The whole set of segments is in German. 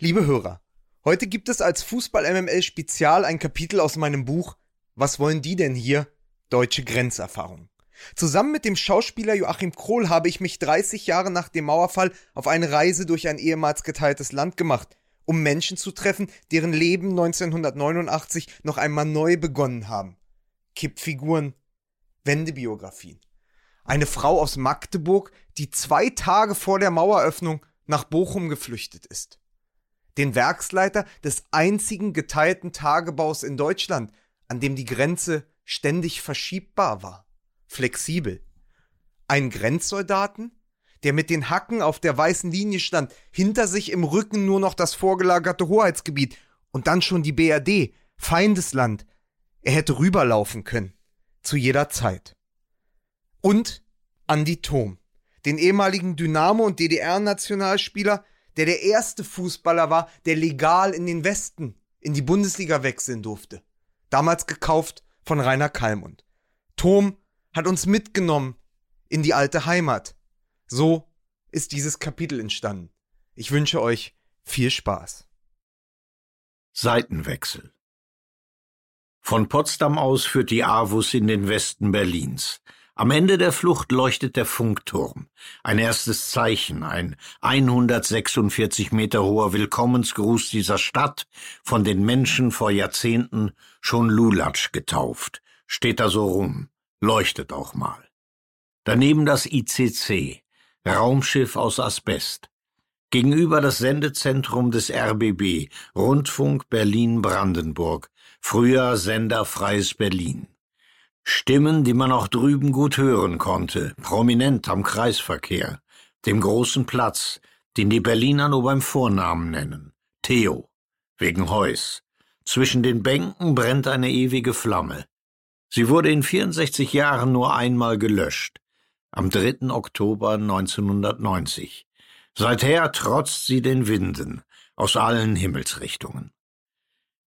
Liebe Hörer, heute gibt es als Fußball-MML-Spezial ein Kapitel aus meinem Buch Was wollen die denn hier? Deutsche Grenzerfahrung. Zusammen mit dem Schauspieler Joachim Krohl habe ich mich 30 Jahre nach dem Mauerfall auf eine Reise durch ein ehemals geteiltes Land gemacht, um Menschen zu treffen, deren Leben 1989 noch einmal neu begonnen haben. Kippfiguren, Wendebiografien. Eine Frau aus Magdeburg, die zwei Tage vor der Maueröffnung nach Bochum geflüchtet ist. Den Werksleiter des einzigen geteilten Tagebaus in Deutschland, an dem die Grenze ständig verschiebbar war flexibel. Ein Grenzsoldaten, der mit den Hacken auf der weißen Linie stand, hinter sich im Rücken nur noch das vorgelagerte Hoheitsgebiet und dann schon die BRD, Feindesland. Er hätte rüberlaufen können. Zu jeder Zeit. Und Andi Thom, den ehemaligen Dynamo- und DDR-Nationalspieler, der der erste Fußballer war, der legal in den Westen, in die Bundesliga wechseln durfte. Damals gekauft von Rainer Kallmund. Thom hat uns mitgenommen in die alte Heimat. So ist dieses Kapitel entstanden. Ich wünsche euch viel Spaß. Seitenwechsel Von Potsdam aus führt die Avus in den Westen Berlins. Am Ende der Flucht leuchtet der Funkturm. Ein erstes Zeichen, ein 146 Meter hoher Willkommensgruß dieser Stadt, von den Menschen vor Jahrzehnten schon Lulatsch getauft, steht da so rum leuchtet auch mal. Daneben das ICC, Raumschiff aus Asbest. Gegenüber das Sendezentrum des RBB, Rundfunk Berlin-Brandenburg, früher Sender Freies Berlin. Stimmen, die man auch drüben gut hören konnte, prominent am Kreisverkehr, dem großen Platz, den die Berliner nur beim Vornamen nennen, Theo, wegen Heuss. Zwischen den Bänken brennt eine ewige Flamme. Sie wurde in 64 Jahren nur einmal gelöscht, am 3. Oktober 1990. Seither trotzt sie den Winden aus allen Himmelsrichtungen.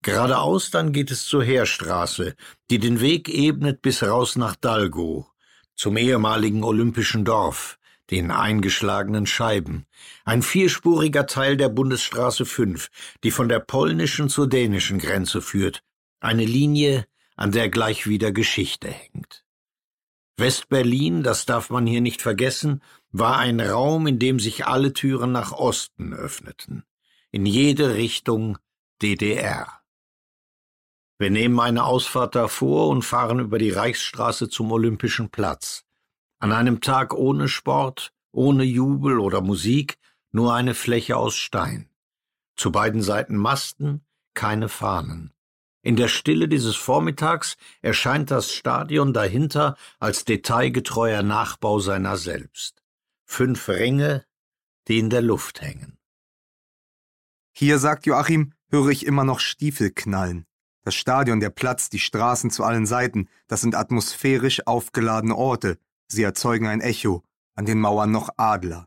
Geradeaus dann geht es zur Heerstraße, die den Weg ebnet bis raus nach Dalgo, zum ehemaligen olympischen Dorf, den eingeschlagenen Scheiben, ein vierspuriger Teil der Bundesstraße 5, die von der polnischen zur dänischen Grenze führt, eine Linie, an der gleich wieder Geschichte hängt. Westberlin, das darf man hier nicht vergessen, war ein Raum, in dem sich alle Türen nach Osten öffneten, in jede Richtung DDR. Wir nehmen eine Ausfahrt davor und fahren über die Reichsstraße zum Olympischen Platz. An einem Tag ohne Sport, ohne Jubel oder Musik, nur eine Fläche aus Stein. Zu beiden Seiten Masten, keine Fahnen. In der Stille dieses Vormittags erscheint das Stadion dahinter als detailgetreuer Nachbau seiner selbst. Fünf Ringe, die in der Luft hängen. Hier, sagt Joachim, höre ich immer noch Stiefel knallen. Das Stadion, der Platz, die Straßen zu allen Seiten, das sind atmosphärisch aufgeladene Orte. Sie erzeugen ein Echo, an den Mauern noch Adler.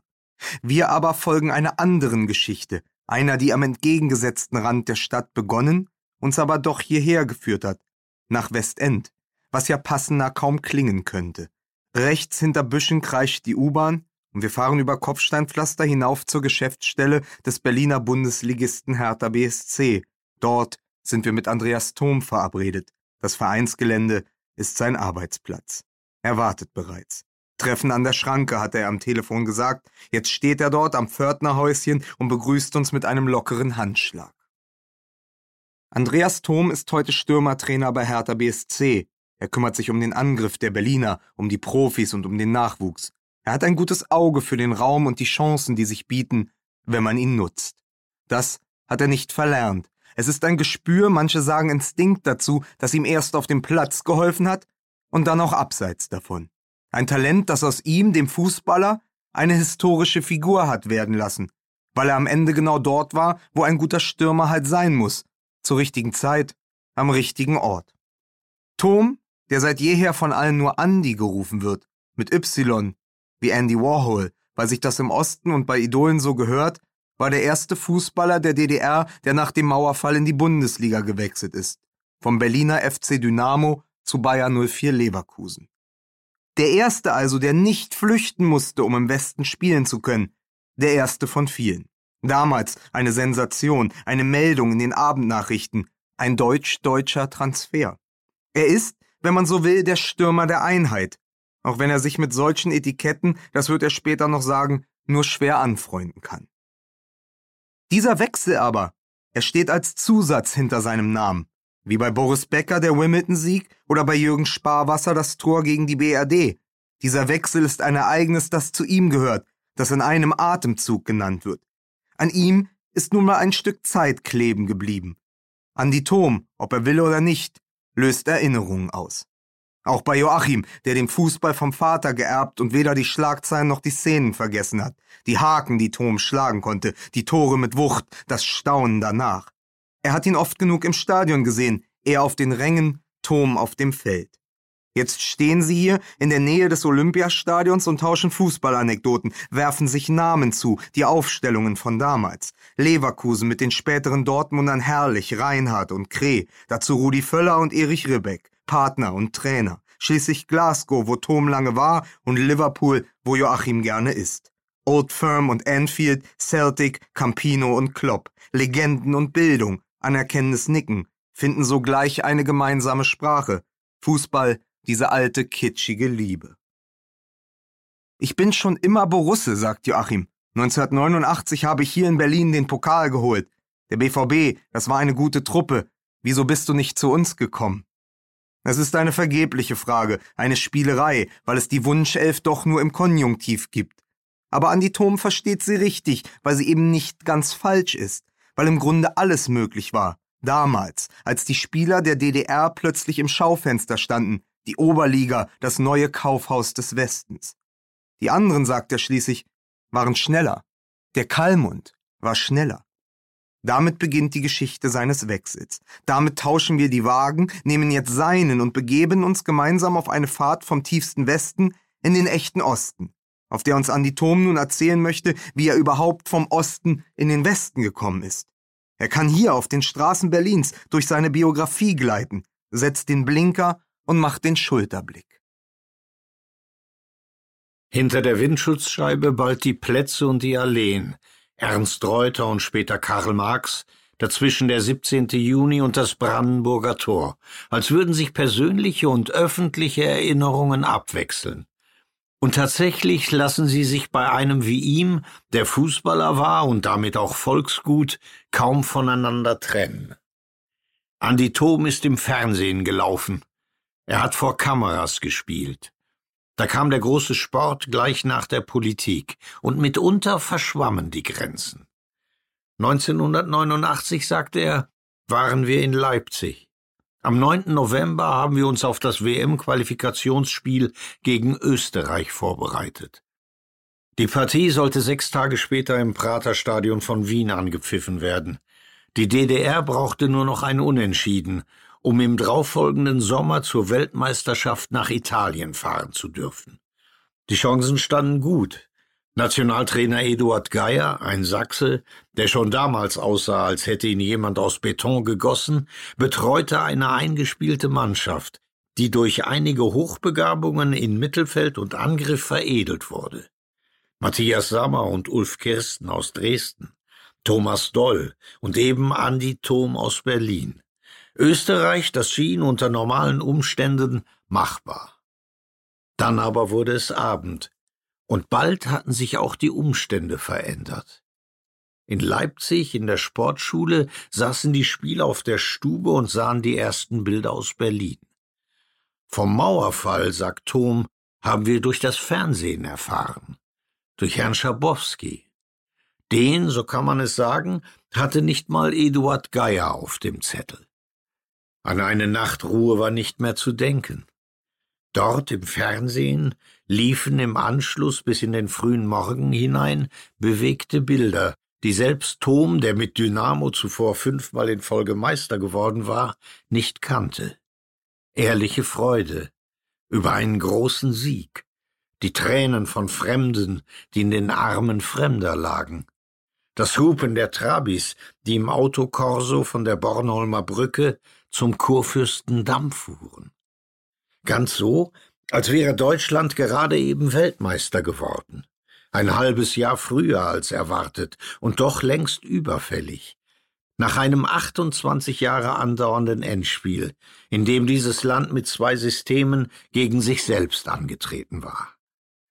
Wir aber folgen einer anderen Geschichte, einer, die am entgegengesetzten Rand der Stadt begonnen uns aber doch hierher geführt hat, nach Westend, was ja passender kaum klingen könnte. Rechts hinter Büschen kreischt die U-Bahn und wir fahren über Kopfsteinpflaster hinauf zur Geschäftsstelle des Berliner Bundesligisten Hertha BSC. Dort sind wir mit Andreas Thom verabredet. Das Vereinsgelände ist sein Arbeitsplatz. Er wartet bereits. Treffen an der Schranke, hat er am Telefon gesagt. Jetzt steht er dort am Pförtnerhäuschen und begrüßt uns mit einem lockeren Handschlag. Andreas Thom ist heute Stürmertrainer bei Hertha BSC. Er kümmert sich um den Angriff der Berliner, um die Profis und um den Nachwuchs. Er hat ein gutes Auge für den Raum und die Chancen, die sich bieten, wenn man ihn nutzt. Das hat er nicht verlernt. Es ist ein Gespür, manche sagen Instinkt dazu, das ihm erst auf dem Platz geholfen hat und dann auch abseits davon. Ein Talent, das aus ihm, dem Fußballer, eine historische Figur hat werden lassen, weil er am Ende genau dort war, wo ein guter Stürmer halt sein muss, zur richtigen Zeit, am richtigen Ort. Tom, der seit jeher von allen nur Andy gerufen wird, mit Y, wie Andy Warhol, weil sich das im Osten und bei Idolen so gehört, war der erste Fußballer der DDR, der nach dem Mauerfall in die Bundesliga gewechselt ist, vom Berliner FC Dynamo zu Bayer 04 Leverkusen. Der erste also, der nicht flüchten musste, um im Westen spielen zu können, der erste von vielen. Damals eine Sensation, eine Meldung in den Abendnachrichten, ein deutsch-deutscher Transfer. Er ist, wenn man so will, der Stürmer der Einheit, auch wenn er sich mit solchen Etiketten, das wird er später noch sagen, nur schwer anfreunden kann. Dieser Wechsel aber, er steht als Zusatz hinter seinem Namen, wie bei Boris Becker der Wimbledon-Sieg oder bei Jürgen Sparwasser das Tor gegen die BRD. Dieser Wechsel ist ein Ereignis, das zu ihm gehört, das in einem Atemzug genannt wird. An ihm ist nun mal ein Stück Zeit kleben geblieben. Andi Thom, ob er will oder nicht, löst Erinnerungen aus. Auch bei Joachim, der den Fußball vom Vater geerbt und weder die Schlagzeilen noch die Szenen vergessen hat, die Haken, die Tom schlagen konnte, die Tore mit Wucht, das Staunen danach. Er hat ihn oft genug im Stadion gesehen, er auf den Rängen, Tom auf dem Feld. Jetzt stehen sie hier in der Nähe des Olympiastadions und tauschen Fußballanekdoten, werfen sich Namen zu, die Aufstellungen von damals. Leverkusen mit den späteren Dortmundern Herrlich, Reinhardt und Kreh, dazu Rudi Völler und Erich Ribbeck, Partner und Trainer. Schließlich Glasgow, wo Tom lange war, und Liverpool, wo Joachim gerne ist. Old Firm und Anfield, Celtic, Campino und Klopp. Legenden und Bildung, anerkennendes Nicken, finden sogleich eine gemeinsame Sprache. Fußball diese alte kitschige Liebe. Ich bin schon immer Borusse, sagt Joachim. 1989 habe ich hier in Berlin den Pokal geholt. Der BVB, das war eine gute Truppe. Wieso bist du nicht zu uns gekommen? Es ist eine vergebliche Frage, eine Spielerei, weil es die Wunschelf doch nur im Konjunktiv gibt. Aber Andi Thom versteht sie richtig, weil sie eben nicht ganz falsch ist, weil im Grunde alles möglich war. Damals, als die Spieler der DDR plötzlich im Schaufenster standen, die Oberliga, das neue Kaufhaus des Westens. Die anderen, sagt er schließlich, waren schneller. Der Kalmund war schneller. Damit beginnt die Geschichte seines Wechsels. Damit tauschen wir die Wagen, nehmen jetzt seinen und begeben uns gemeinsam auf eine Fahrt vom tiefsten Westen in den echten Osten, auf der uns Andi Thom nun erzählen möchte, wie er überhaupt vom Osten in den Westen gekommen ist. Er kann hier auf den Straßen Berlins durch seine Biografie gleiten, setzt den Blinker und macht den Schulterblick. Hinter der Windschutzscheibe bald die Plätze und die Alleen, Ernst Reuter und später Karl Marx, dazwischen der 17. Juni und das Brandenburger Tor, als würden sich persönliche und öffentliche Erinnerungen abwechseln. Und tatsächlich lassen sie sich bei einem wie ihm, der Fußballer war und damit auch Volksgut, kaum voneinander trennen. Andi Thom ist im Fernsehen gelaufen, er hat vor Kameras gespielt. Da kam der große Sport gleich nach der Politik, und mitunter verschwammen die Grenzen. 1989, sagte er, waren wir in Leipzig. Am 9. November haben wir uns auf das WM-Qualifikationsspiel gegen Österreich vorbereitet. Die Partie sollte sechs Tage später im Praterstadion von Wien angepfiffen werden. Die DDR brauchte nur noch ein Unentschieden, um im darauffolgenden Sommer zur Weltmeisterschaft nach Italien fahren zu dürfen. Die Chancen standen gut. Nationaltrainer Eduard Geier, ein Sachse, der schon damals aussah, als hätte ihn jemand aus Beton gegossen, betreute eine eingespielte Mannschaft, die durch einige Hochbegabungen in Mittelfeld und Angriff veredelt wurde. Matthias Sammer und Ulf Kirsten aus Dresden, Thomas Doll und eben Andi Thom aus Berlin. Österreich, das schien unter normalen Umständen machbar. Dann aber wurde es Abend, und bald hatten sich auch die Umstände verändert. In Leipzig in der Sportschule saßen die Spieler auf der Stube und sahen die ersten Bilder aus Berlin. Vom Mauerfall, sagt Thom, haben wir durch das Fernsehen erfahren, durch Herrn Schabowski. Den, so kann man es sagen, hatte nicht mal Eduard Geier auf dem Zettel. An eine Nachtruhe war nicht mehr zu denken. Dort im Fernsehen liefen im Anschluss bis in den frühen Morgen hinein bewegte Bilder, die selbst Tom, der mit Dynamo zuvor fünfmal in Folge Meister geworden war, nicht kannte. Ehrliche Freude über einen großen Sieg, die Tränen von Fremden, die in den Armen Fremder lagen, das Hupen der Trabis, die im Autokorso von der Bornholmer Brücke zum Kurfürstendamm fuhren. Ganz so, als wäre Deutschland gerade eben Weltmeister geworden. ein halbes Jahr früher als erwartet und doch längst überfällig. Nach einem 28 Jahre andauernden Endspiel, in dem dieses Land mit zwei Systemen gegen sich selbst angetreten war.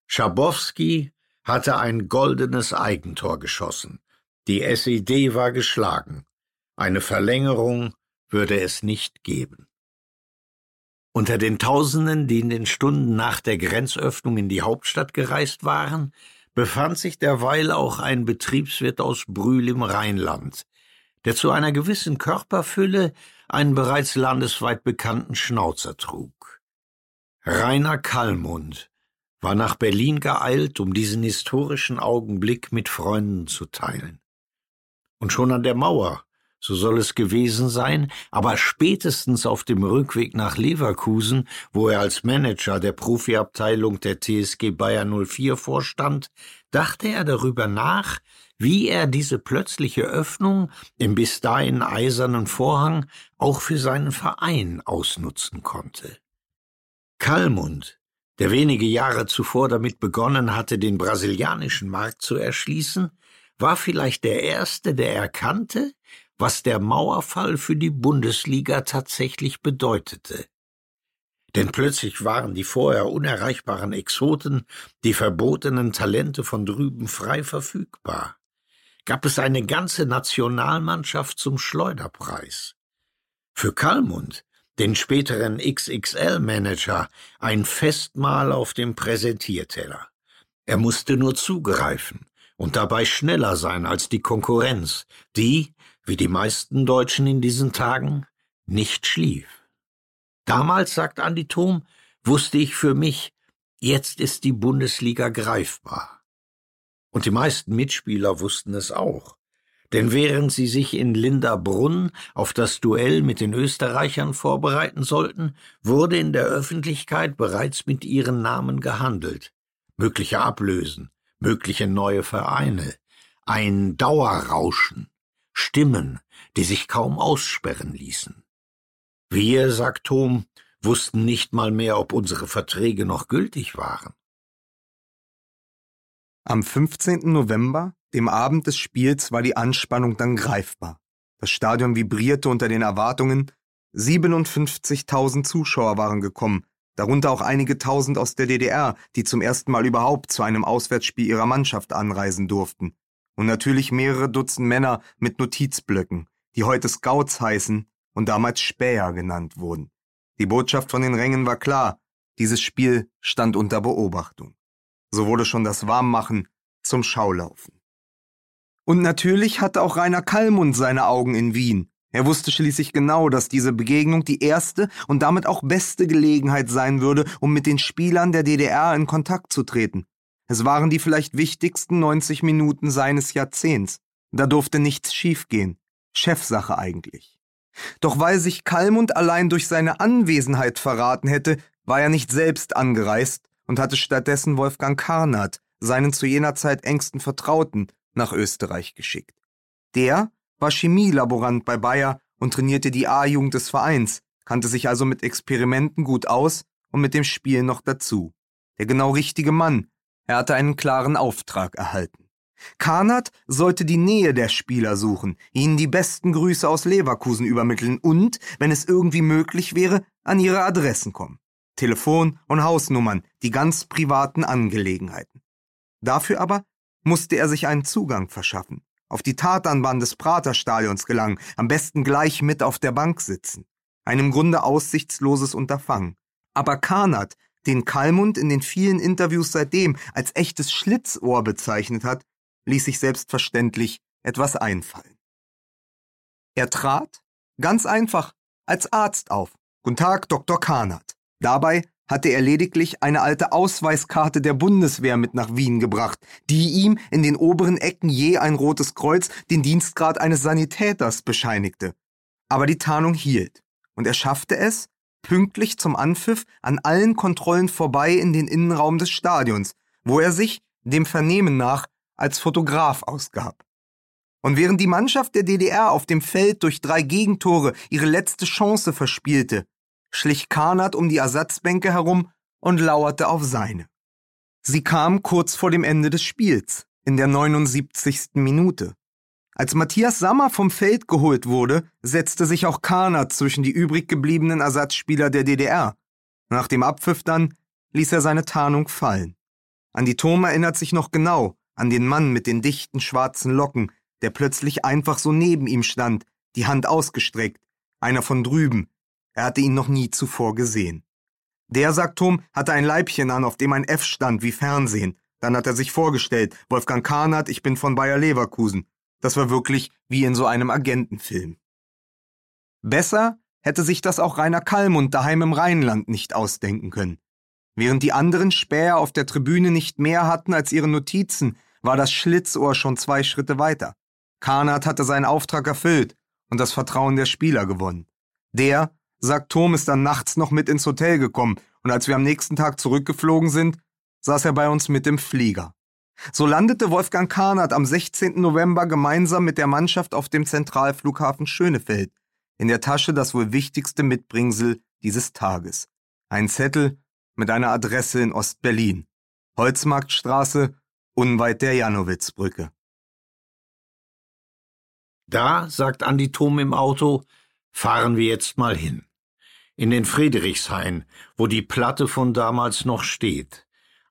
Schabowski hatte ein goldenes Eigentor geschossen. Die SED war geschlagen. Eine Verlängerung würde es nicht geben. Unter den Tausenden, die in den Stunden nach der Grenzöffnung in die Hauptstadt gereist waren, befand sich derweil auch ein Betriebswirt aus Brühl im Rheinland, der zu einer gewissen Körperfülle einen bereits landesweit bekannten Schnauzer trug. Rainer Kallmund war nach Berlin geeilt, um diesen historischen Augenblick mit Freunden zu teilen. Und schon an der Mauer so soll es gewesen sein, aber spätestens auf dem Rückweg nach Leverkusen, wo er als Manager der Profiabteilung der TSG Bayern 04 vorstand, dachte er darüber nach, wie er diese plötzliche Öffnung im bis dahin eisernen Vorhang auch für seinen Verein ausnutzen konnte. Kalmund, der wenige Jahre zuvor damit begonnen hatte, den brasilianischen Markt zu erschließen, war vielleicht der Erste, der erkannte, was der Mauerfall für die Bundesliga tatsächlich bedeutete. Denn plötzlich waren die vorher unerreichbaren Exoten, die verbotenen Talente von drüben frei verfügbar. Gab es eine ganze Nationalmannschaft zum Schleuderpreis. Für Kalmund, den späteren XXL-Manager, ein Festmahl auf dem Präsentierteller. Er musste nur zugreifen und dabei schneller sein als die Konkurrenz, die, wie die meisten Deutschen in diesen Tagen, nicht schlief. Damals, sagt Andi Thom, wusste ich für mich, jetzt ist die Bundesliga greifbar. Und die meisten Mitspieler wussten es auch. Denn während sie sich in Linderbrunn auf das Duell mit den Österreichern vorbereiten sollten, wurde in der Öffentlichkeit bereits mit ihren Namen gehandelt. Mögliche Ablösen, mögliche neue Vereine, ein Dauerrauschen. Stimmen, die sich kaum aussperren ließen. Wir, sagt Tom, wussten nicht mal mehr, ob unsere Verträge noch gültig waren. Am 15. November, dem Abend des Spiels, war die Anspannung dann greifbar. Das Stadion vibrierte unter den Erwartungen. 57.000 Zuschauer waren gekommen, darunter auch einige Tausend aus der DDR, die zum ersten Mal überhaupt zu einem Auswärtsspiel ihrer Mannschaft anreisen durften und natürlich mehrere Dutzend Männer mit Notizblöcken, die heute Scouts heißen und damals Späher genannt wurden. Die Botschaft von den Rängen war klar, dieses Spiel stand unter Beobachtung. So wurde schon das Warmmachen zum Schaulaufen. Und natürlich hatte auch Rainer Kallmund seine Augen in Wien. Er wusste schließlich genau, dass diese Begegnung die erste und damit auch beste Gelegenheit sein würde, um mit den Spielern der DDR in Kontakt zu treten. Es waren die vielleicht wichtigsten 90 Minuten seines Jahrzehnts. Da durfte nichts schiefgehen. Chefsache eigentlich. Doch weil sich Kalmund allein durch seine Anwesenheit verraten hätte, war er nicht selbst angereist und hatte stattdessen Wolfgang Karnat, seinen zu jener Zeit engsten Vertrauten, nach Österreich geschickt. Der war Chemielaborant bei Bayer und trainierte die A-Jugend des Vereins, kannte sich also mit Experimenten gut aus und mit dem Spiel noch dazu. Der genau richtige Mann, er hatte einen klaren Auftrag erhalten. Karnat sollte die Nähe der Spieler suchen, ihnen die besten Grüße aus Leverkusen übermitteln und, wenn es irgendwie möglich wäre, an ihre Adressen kommen. Telefon und Hausnummern, die ganz privaten Angelegenheiten. Dafür aber musste er sich einen Zugang verschaffen, auf die Tatanbahn des Praterstadions gelangen, am besten gleich mit auf der Bank sitzen. Ein im Grunde aussichtsloses Unterfangen. Aber Karnat den Kalmund in den vielen Interviews seitdem als echtes Schlitzohr bezeichnet hat, ließ sich selbstverständlich etwas einfallen. Er trat, ganz einfach, als Arzt auf. Guten Tag, Dr. Kahnert. Dabei hatte er lediglich eine alte Ausweiskarte der Bundeswehr mit nach Wien gebracht, die ihm in den oberen Ecken je ein rotes Kreuz den Dienstgrad eines Sanitäters bescheinigte. Aber die Tarnung hielt, und er schaffte es, pünktlich zum Anpfiff an allen Kontrollen vorbei in den Innenraum des Stadions, wo er sich, dem Vernehmen nach, als Fotograf ausgab. Und während die Mannschaft der DDR auf dem Feld durch drei Gegentore ihre letzte Chance verspielte, schlich Karnat um die Ersatzbänke herum und lauerte auf seine. Sie kam kurz vor dem Ende des Spiels, in der 79. Minute. Als Matthias Sammer vom Feld geholt wurde, setzte sich auch Karner zwischen die übrig gebliebenen Ersatzspieler der DDR. Nach dem Abpfiff dann ließ er seine Tarnung fallen. Andi Thom erinnert sich noch genau an den Mann mit den dichten schwarzen Locken, der plötzlich einfach so neben ihm stand, die Hand ausgestreckt, einer von drüben. Er hatte ihn noch nie zuvor gesehen. Der, sagt Tom, hatte ein Leibchen an, auf dem ein F stand wie Fernsehen. Dann hat er sich vorgestellt, Wolfgang Kahnert, ich bin von Bayer Leverkusen. Das war wirklich wie in so einem Agentenfilm. Besser hätte sich das auch Rainer Kallmund daheim im Rheinland nicht ausdenken können. Während die anderen Späher auf der Tribüne nicht mehr hatten als ihre Notizen, war das Schlitzohr schon zwei Schritte weiter. Kahnert hatte seinen Auftrag erfüllt und das Vertrauen der Spieler gewonnen. Der, sagt Tom, ist dann nachts noch mit ins Hotel gekommen und als wir am nächsten Tag zurückgeflogen sind, saß er bei uns mit im Flieger. So landete Wolfgang Kahnert am 16. November gemeinsam mit der Mannschaft auf dem Zentralflughafen Schönefeld. In der Tasche das wohl wichtigste Mitbringsel dieses Tages. Ein Zettel mit einer Adresse in Ostberlin. Holzmarktstraße, unweit der Janowitzbrücke. Da, sagt Andi Thom im Auto, fahren wir jetzt mal hin. In den Friedrichshain, wo die Platte von damals noch steht.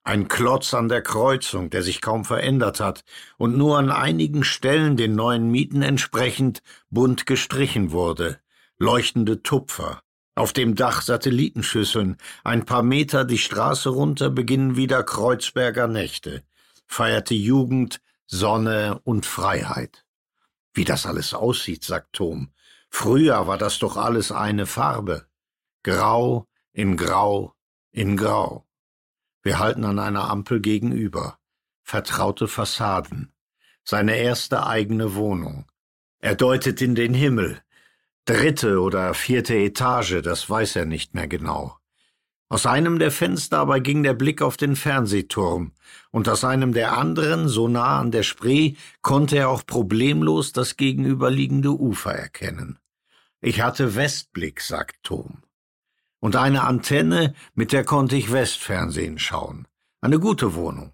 Ein Klotz an der Kreuzung, der sich kaum verändert hat und nur an einigen Stellen den neuen Mieten entsprechend bunt gestrichen wurde. Leuchtende Tupfer. Auf dem Dach Satellitenschüsseln. Ein paar Meter die Straße runter beginnen wieder Kreuzberger Nächte. Feierte Jugend, Sonne und Freiheit. Wie das alles aussieht, sagt Tom. Früher war das doch alles eine Farbe. Grau in Grau in Grau. Wir halten an einer Ampel gegenüber. Vertraute Fassaden. Seine erste eigene Wohnung. Er deutet in den Himmel. Dritte oder vierte Etage, das weiß er nicht mehr genau. Aus einem der Fenster aber ging der Blick auf den Fernsehturm, und aus einem der anderen, so nah an der Spree, konnte er auch problemlos das gegenüberliegende Ufer erkennen. Ich hatte Westblick, sagt Tom. Und eine Antenne, mit der konnte ich Westfernsehen schauen. Eine gute Wohnung.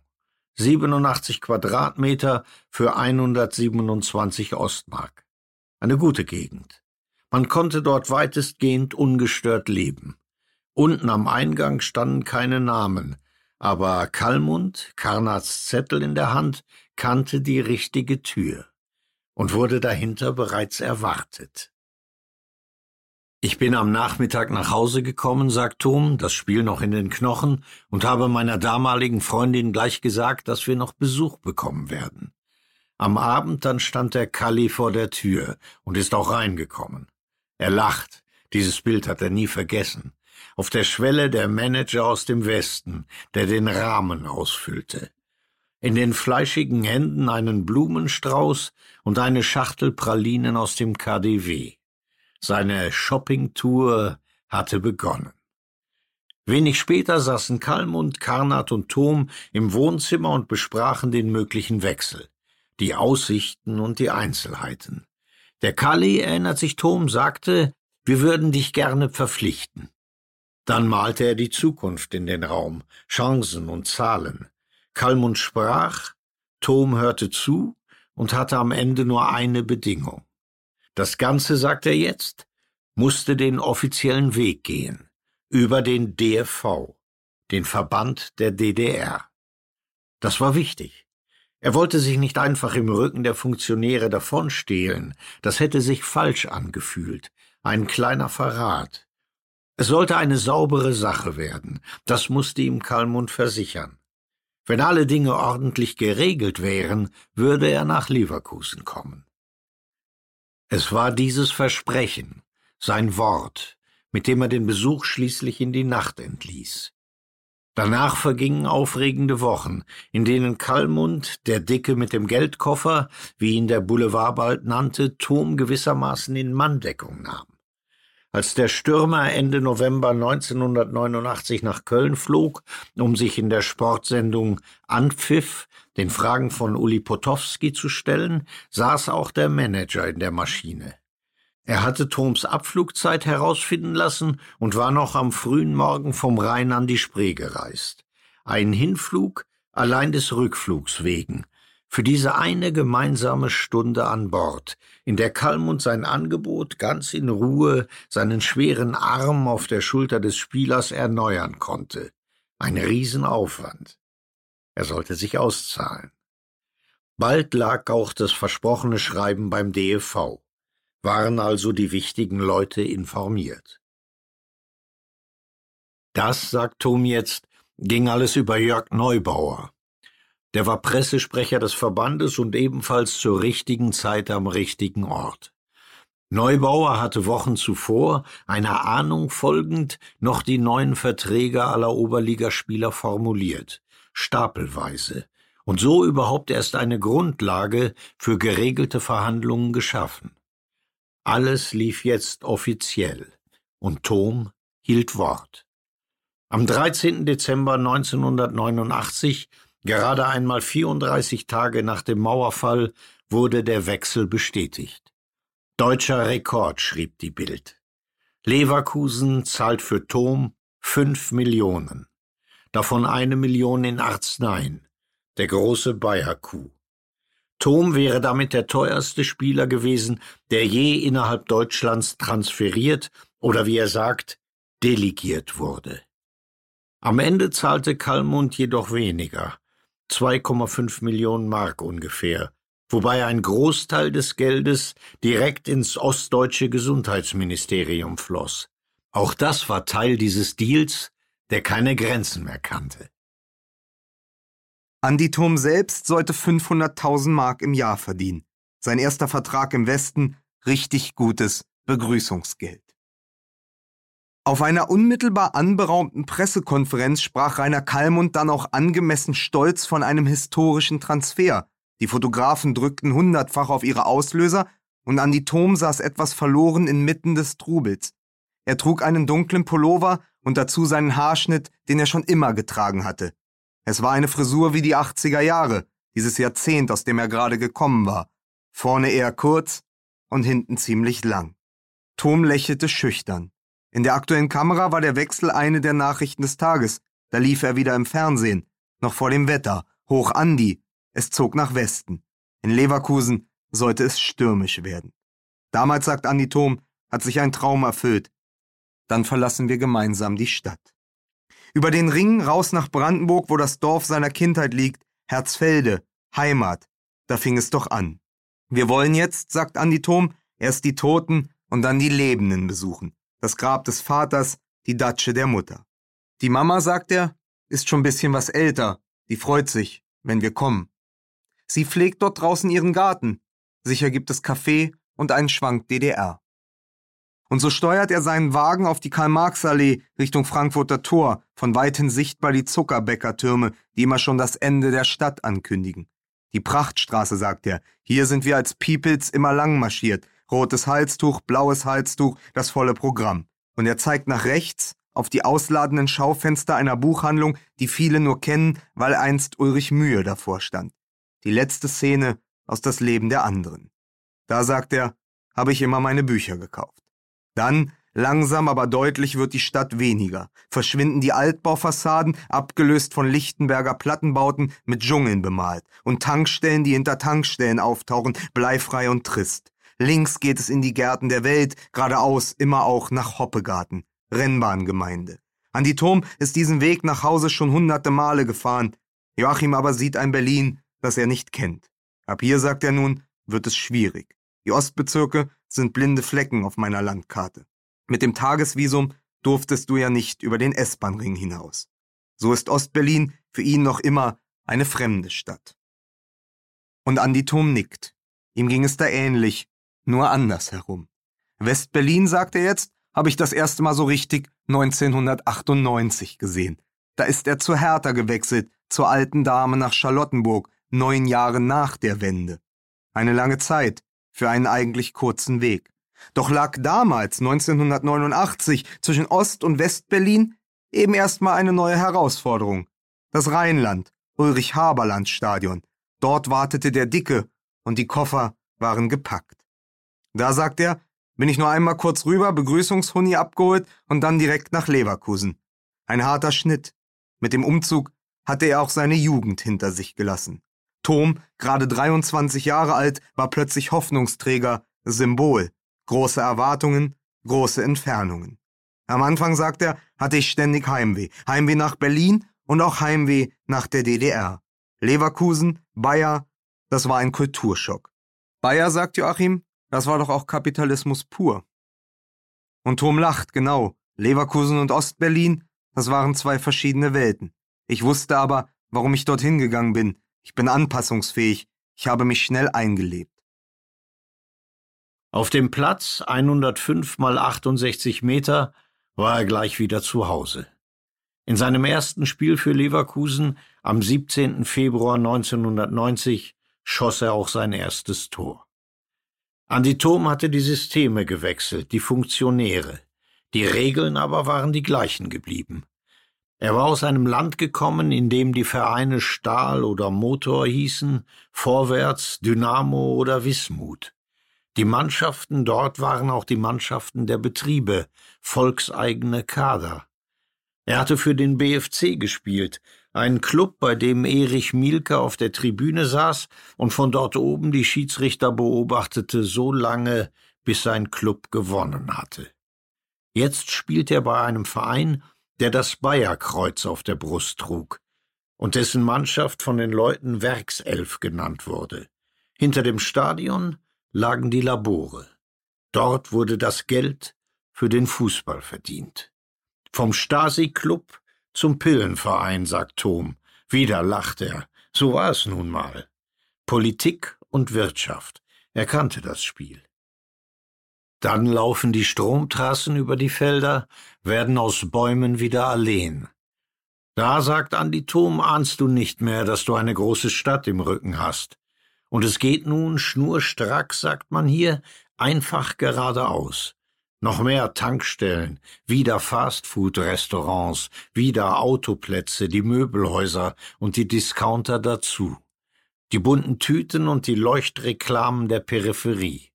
87 Quadratmeter für 127 Ostmark. Eine gute Gegend. Man konnte dort weitestgehend ungestört leben. Unten am Eingang standen keine Namen, aber Kallmund, Karnats Zettel in der Hand, kannte die richtige Tür und wurde dahinter bereits erwartet. Ich bin am Nachmittag nach Hause gekommen, sagt Tom, das Spiel noch in den Knochen, und habe meiner damaligen Freundin gleich gesagt, dass wir noch Besuch bekommen werden. Am Abend dann stand der Kalli vor der Tür und ist auch reingekommen. Er lacht, dieses Bild hat er nie vergessen auf der Schwelle der Manager aus dem Westen, der den Rahmen ausfüllte. In den fleischigen Händen einen Blumenstrauß und eine Schachtel Pralinen aus dem KDW. Seine Shoppingtour hatte begonnen. Wenig später saßen Kalmund, Karnat und Tom im Wohnzimmer und besprachen den möglichen Wechsel, die Aussichten und die Einzelheiten. Der Kali, erinnert sich Tom, sagte, wir würden dich gerne verpflichten. Dann malte er die Zukunft in den Raum, Chancen und Zahlen. Kalmund sprach, Tom hörte zu und hatte am Ende nur eine Bedingung. Das Ganze, sagt er jetzt, musste den offiziellen Weg gehen, über den DFV, den Verband der DDR. Das war wichtig. Er wollte sich nicht einfach im Rücken der Funktionäre davonstehlen, das hätte sich falsch angefühlt, ein kleiner Verrat. Es sollte eine saubere Sache werden, das musste ihm Kalmund versichern. Wenn alle Dinge ordentlich geregelt wären, würde er nach Leverkusen kommen. Es war dieses Versprechen, sein Wort, mit dem er den Besuch schließlich in die Nacht entließ. Danach vergingen aufregende Wochen, in denen Kalmund, der Dicke mit dem Geldkoffer, wie ihn der Boulevard bald nannte, Tom gewissermaßen in Manndeckung nahm. Als der Stürmer Ende November 1989 nach Köln flog, um sich in der Sportsendung Anpfiff den Fragen von Uli Potowski zu stellen, saß auch der Manager in der Maschine. Er hatte Toms Abflugzeit herausfinden lassen und war noch am frühen Morgen vom Rhein an die Spree gereist. Ein Hinflug allein des Rückflugs wegen, für diese eine gemeinsame Stunde an Bord, in der Kalmund sein Angebot ganz in Ruhe, seinen schweren Arm auf der Schulter des Spielers erneuern konnte. Ein Riesenaufwand. Er sollte sich auszahlen. Bald lag auch das versprochene Schreiben beim DEV, waren also die wichtigen Leute informiert. Das, sagt Tom jetzt, ging alles über Jörg Neubauer, der war Pressesprecher des Verbandes und ebenfalls zur richtigen Zeit am richtigen Ort. Neubauer hatte Wochen zuvor, einer Ahnung folgend, noch die neuen Verträge aller Oberligaspieler formuliert, stapelweise, und so überhaupt erst eine Grundlage für geregelte Verhandlungen geschaffen. Alles lief jetzt offiziell, und Tom hielt Wort. Am 13. Dezember 1989 Gerade einmal 34 Tage nach dem Mauerfall wurde der Wechsel bestätigt. Deutscher Rekord, schrieb die Bild. Leverkusen zahlt für Tom fünf Millionen, davon eine Million in Arzneien, der große Bayer-Coup. Tom wäre damit der teuerste Spieler gewesen, der je innerhalb Deutschlands transferiert oder wie er sagt, delegiert wurde. Am Ende zahlte Kalmund jedoch weniger, 2,5 Millionen Mark ungefähr, wobei ein Großteil des Geldes direkt ins ostdeutsche Gesundheitsministerium floss. Auch das war Teil dieses Deals, der keine Grenzen mehr kannte. Andi Thom selbst sollte 500.000 Mark im Jahr verdienen. Sein erster Vertrag im Westen, richtig gutes Begrüßungsgeld. Auf einer unmittelbar anberaumten Pressekonferenz sprach Rainer Kallmund dann auch angemessen stolz von einem historischen Transfer. Die Fotografen drückten hundertfach auf ihre Auslöser und Andi Thom saß etwas verloren inmitten des Trubels. Er trug einen dunklen Pullover und dazu seinen Haarschnitt, den er schon immer getragen hatte. Es war eine Frisur wie die 80er Jahre, dieses Jahrzehnt, aus dem er gerade gekommen war. Vorne eher kurz und hinten ziemlich lang. Tom lächelte schüchtern. In der aktuellen Kamera war der Wechsel eine der Nachrichten des Tages. Da lief er wieder im Fernsehen. Noch vor dem Wetter. Hoch Andi. Es zog nach Westen. In Leverkusen sollte es stürmisch werden. Damals, sagt Andi Thom, hat sich ein Traum erfüllt. Dann verlassen wir gemeinsam die Stadt. Über den Ring raus nach Brandenburg, wo das Dorf seiner Kindheit liegt, Herzfelde, Heimat. Da fing es doch an. Wir wollen jetzt, sagt Andi Thom, erst die Toten und dann die Lebenden besuchen das Grab des Vaters, die Datsche der Mutter. Die Mama, sagt er, ist schon ein bisschen was älter, die freut sich, wenn wir kommen. Sie pflegt dort draußen ihren Garten. Sicher gibt es Kaffee und einen Schwank DDR. Und so steuert er seinen Wagen auf die Karl-Marx-Allee Richtung Frankfurter Tor, von weithin sichtbar die Zuckerbäckertürme, die immer schon das Ende der Stadt ankündigen. Die Prachtstraße, sagt er, hier sind wir als Peoples immer lang marschiert, rotes Halstuch, blaues Halstuch, das volle Programm. Und er zeigt nach rechts auf die ausladenden Schaufenster einer Buchhandlung, die viele nur kennen, weil einst Ulrich Mühe davor stand. Die letzte Szene aus das Leben der anderen. Da sagt er, habe ich immer meine Bücher gekauft. Dann, langsam aber deutlich, wird die Stadt weniger, verschwinden die Altbaufassaden, abgelöst von Lichtenberger Plattenbauten, mit Dschungeln bemalt, und Tankstellen, die hinter Tankstellen auftauchen, bleifrei und trist. Links geht es in die Gärten der Welt, geradeaus immer auch nach Hoppegarten, Rennbahngemeinde. Andi Thom ist diesen Weg nach Hause schon hunderte Male gefahren. Joachim aber sieht ein Berlin, das er nicht kennt. Ab hier, sagt er nun, wird es schwierig. Die Ostbezirke sind blinde Flecken auf meiner Landkarte. Mit dem Tagesvisum durftest du ja nicht über den S-Bahn-Ring hinaus. So ist Ostberlin für ihn noch immer eine fremde Stadt. Und Andi Thom nickt. Ihm ging es da ähnlich, nur andersherum. West-Berlin, sagt er jetzt, habe ich das erste Mal so richtig 1998 gesehen. Da ist er zu Hertha gewechselt, zur alten Dame nach Charlottenburg, neun Jahre nach der Wende. Eine lange Zeit für einen eigentlich kurzen Weg. Doch lag damals, 1989, zwischen Ost- und West-Berlin eben erstmal eine neue Herausforderung. Das Rheinland, Ulrich-Haberland-Stadion. Dort wartete der Dicke und die Koffer waren gepackt. Da, sagt er, bin ich nur einmal kurz rüber, Begrüßungshuni abgeholt und dann direkt nach Leverkusen. Ein harter Schnitt. Mit dem Umzug hatte er auch seine Jugend hinter sich gelassen. Tom, gerade 23 Jahre alt, war plötzlich Hoffnungsträger, Symbol, große Erwartungen, große Entfernungen. Am Anfang, sagt er, hatte ich ständig Heimweh. Heimweh nach Berlin und auch Heimweh nach der DDR. Leverkusen, Bayer, das war ein Kulturschock. Bayer, sagt Joachim, das war doch auch Kapitalismus pur. Und Tom lacht, genau. Leverkusen und Ostberlin, das waren zwei verschiedene Welten. Ich wusste aber, warum ich dorthin gegangen bin. Ich bin anpassungsfähig. Ich habe mich schnell eingelebt. Auf dem Platz 105 mal 68 Meter war er gleich wieder zu Hause. In seinem ersten Spiel für Leverkusen am 17. Februar 1990 schoss er auch sein erstes Tor. Andi Thom hatte die Systeme gewechselt, die Funktionäre. Die Regeln aber waren die gleichen geblieben. Er war aus einem Land gekommen, in dem die Vereine Stahl oder Motor hießen, Vorwärts, Dynamo oder Wismut. Die Mannschaften dort waren auch die Mannschaften der Betriebe, volkseigene Kader. Er hatte für den BFC gespielt, einen Club, bei dem Erich Mielke auf der Tribüne saß und von dort oben die Schiedsrichter beobachtete so lange, bis sein Club gewonnen hatte. Jetzt spielt er bei einem Verein, der das Bayerkreuz auf der Brust trug und dessen Mannschaft von den Leuten Werkself genannt wurde. Hinter dem Stadion lagen die Labore. Dort wurde das Geld für den Fußball verdient. Vom Stasi-Club zum Pillenverein, sagt Tom. Wieder lacht er. So war es nun mal. Politik und Wirtschaft. Er kannte das Spiel. Dann laufen die Stromtrassen über die Felder, werden aus Bäumen wieder Alleen. Da, sagt Andi Thom, ahnst du nicht mehr, dass du eine große Stadt im Rücken hast. Und es geht nun schnurstracks, sagt man hier, einfach geradeaus. Noch mehr Tankstellen, wieder Fastfood-Restaurants, wieder Autoplätze, die Möbelhäuser und die Discounter dazu. Die bunten Tüten und die Leuchtreklamen der Peripherie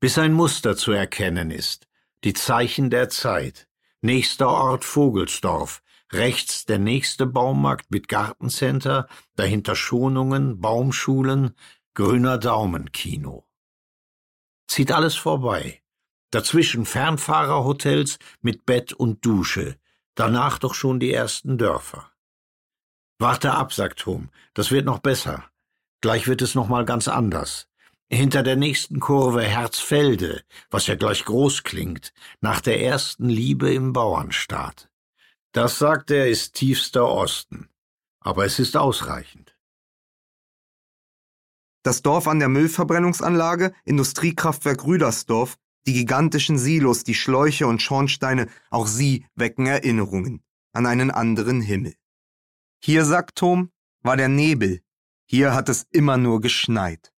bis ein Muster zu erkennen ist, die Zeichen der Zeit. Nächster Ort Vogelsdorf, rechts der nächste Baumarkt mit Gartencenter, dahinter Schonungen, Baumschulen, grüner Daumenkino. Zieht alles vorbei. Dazwischen Fernfahrerhotels mit Bett und Dusche, danach doch schon die ersten Dörfer. Warte ab, sagt Tom, das wird noch besser. Gleich wird es noch mal ganz anders. Hinter der nächsten Kurve Herzfelde, was ja gleich groß klingt, nach der ersten Liebe im Bauernstaat. Das, sagt er, ist tiefster Osten. Aber es ist ausreichend. Das Dorf an der Müllverbrennungsanlage, Industriekraftwerk Rüdersdorf, die gigantischen Silos, die Schläuche und Schornsteine, auch sie wecken Erinnerungen an einen anderen Himmel. Hier, sagt Tom, war der Nebel. Hier hat es immer nur geschneit.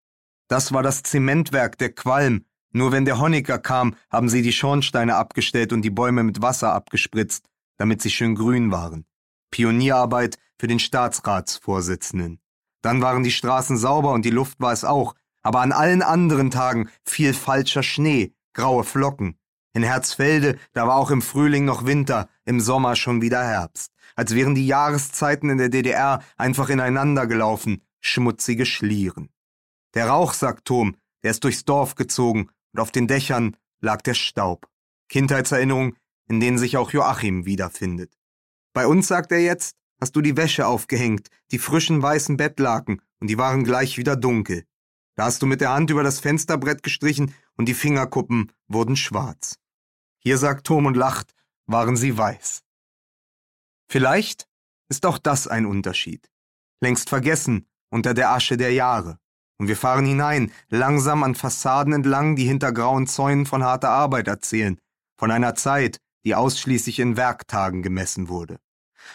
Das war das Zementwerk, der Qualm. Nur wenn der Honecker kam, haben sie die Schornsteine abgestellt und die Bäume mit Wasser abgespritzt, damit sie schön grün waren. Pionierarbeit für den Staatsratsvorsitzenden. Dann waren die Straßen sauber und die Luft war es auch, aber an allen anderen Tagen fiel falscher Schnee, graue Flocken. In Herzfelde, da war auch im Frühling noch Winter, im Sommer schon wieder Herbst. Als wären die Jahreszeiten in der DDR einfach ineinander gelaufen, schmutzige Schlieren. Der Rauch, sagt Tom, der ist durchs Dorf gezogen und auf den Dächern lag der Staub. Kindheitserinnerungen, in denen sich auch Joachim wiederfindet. Bei uns, sagt er jetzt, hast du die Wäsche aufgehängt, die frischen weißen Bettlaken, und die waren gleich wieder dunkel. Da hast du mit der Hand über das Fensterbrett gestrichen und die Fingerkuppen wurden schwarz. Hier, sagt Tom und lacht, waren sie weiß. Vielleicht ist auch das ein Unterschied. Längst vergessen unter der Asche der Jahre. Und wir fahren hinein, langsam an Fassaden entlang, die hinter grauen Zäunen von harter Arbeit erzählen, von einer Zeit, die ausschließlich in Werktagen gemessen wurde.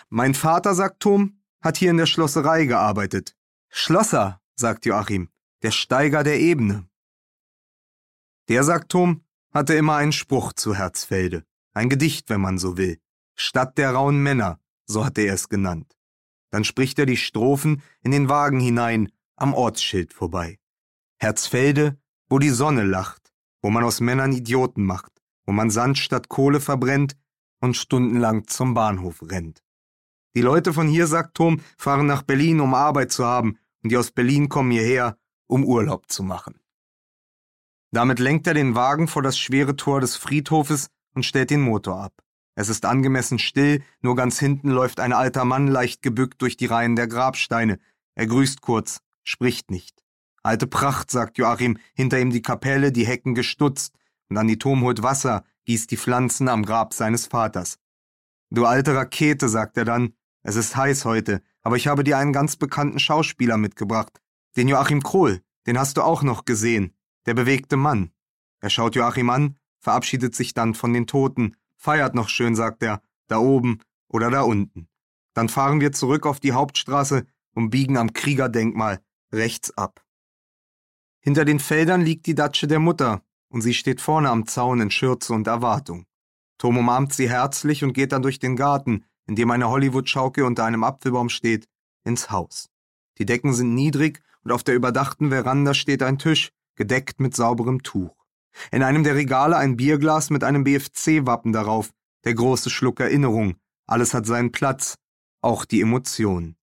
Mein Vater, sagt Tom, hat hier in der Schlosserei gearbeitet. Schlosser, sagt Joachim, der Steiger der Ebene. Der, sagt Tom, hatte immer einen Spruch zu Herzfelde, ein Gedicht, wenn man so will. Stadt der rauen Männer, so hatte er es genannt. Dann spricht er die Strophen in den Wagen hinein am Ortsschild vorbei. Herzfelde, wo die Sonne lacht, wo man aus Männern Idioten macht, wo man Sand statt Kohle verbrennt und stundenlang zum Bahnhof rennt. Die Leute von hier, sagt Tom, fahren nach Berlin, um Arbeit zu haben, und die aus Berlin kommen hierher, um Urlaub zu machen. Damit lenkt er den Wagen vor das schwere Tor des Friedhofes und stellt den Motor ab. Es ist angemessen still, nur ganz hinten läuft ein alter Mann leicht gebückt durch die Reihen der Grabsteine. Er grüßt kurz, spricht nicht. Alte Pracht, sagt Joachim, hinter ihm die Kapelle, die Hecken gestutzt, und Anitom holt Wasser, gießt die Pflanzen am Grab seines Vaters. Du alte Rakete, sagt er dann, es ist heiß heute, aber ich habe dir einen ganz bekannten Schauspieler mitgebracht, den Joachim Krohl, den hast du auch noch gesehen, der bewegte Mann. Er schaut Joachim an, verabschiedet sich dann von den Toten, feiert noch schön, sagt er, da oben oder da unten. Dann fahren wir zurück auf die Hauptstraße und biegen am Kriegerdenkmal rechts ab. Hinter den Feldern liegt die Datsche der Mutter, und sie steht vorne am Zaun in Schürze und Erwartung. Tom umarmt sie herzlich und geht dann durch den Garten, in dem eine Hollywood-Schaukel unter einem Apfelbaum steht, ins Haus. Die Decken sind niedrig und auf der überdachten Veranda steht ein Tisch, gedeckt mit sauberem Tuch. In einem der Regale ein Bierglas mit einem BFC-Wappen darauf, der große Schluck Erinnerung. Alles hat seinen Platz, auch die Emotionen.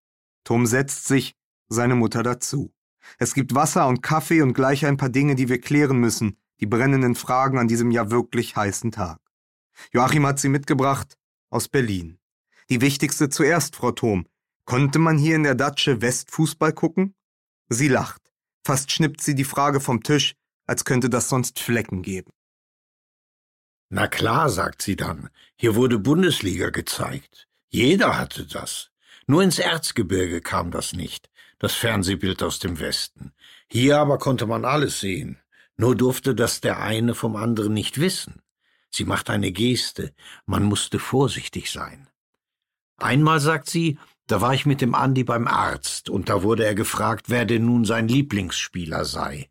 Tom setzt sich, seine Mutter dazu. Es gibt Wasser und Kaffee und gleich ein paar Dinge, die wir klären müssen, die brennenden Fragen an diesem ja wirklich heißen Tag. Joachim hat sie mitgebracht aus Berlin. Die wichtigste zuerst, Frau Thom. Konnte man hier in der Datsche Westfußball gucken? Sie lacht. Fast schnippt sie die Frage vom Tisch, als könnte das sonst Flecken geben. Na klar, sagt sie dann, hier wurde Bundesliga gezeigt. Jeder hatte das. Nur ins Erzgebirge kam das nicht, das Fernsehbild aus dem Westen. Hier aber konnte man alles sehen. Nur durfte das der eine vom anderen nicht wissen. Sie macht eine Geste, man musste vorsichtig sein. Einmal sagt sie, da war ich mit dem Andi beim Arzt, und da wurde er gefragt, wer denn nun sein Lieblingsspieler sei.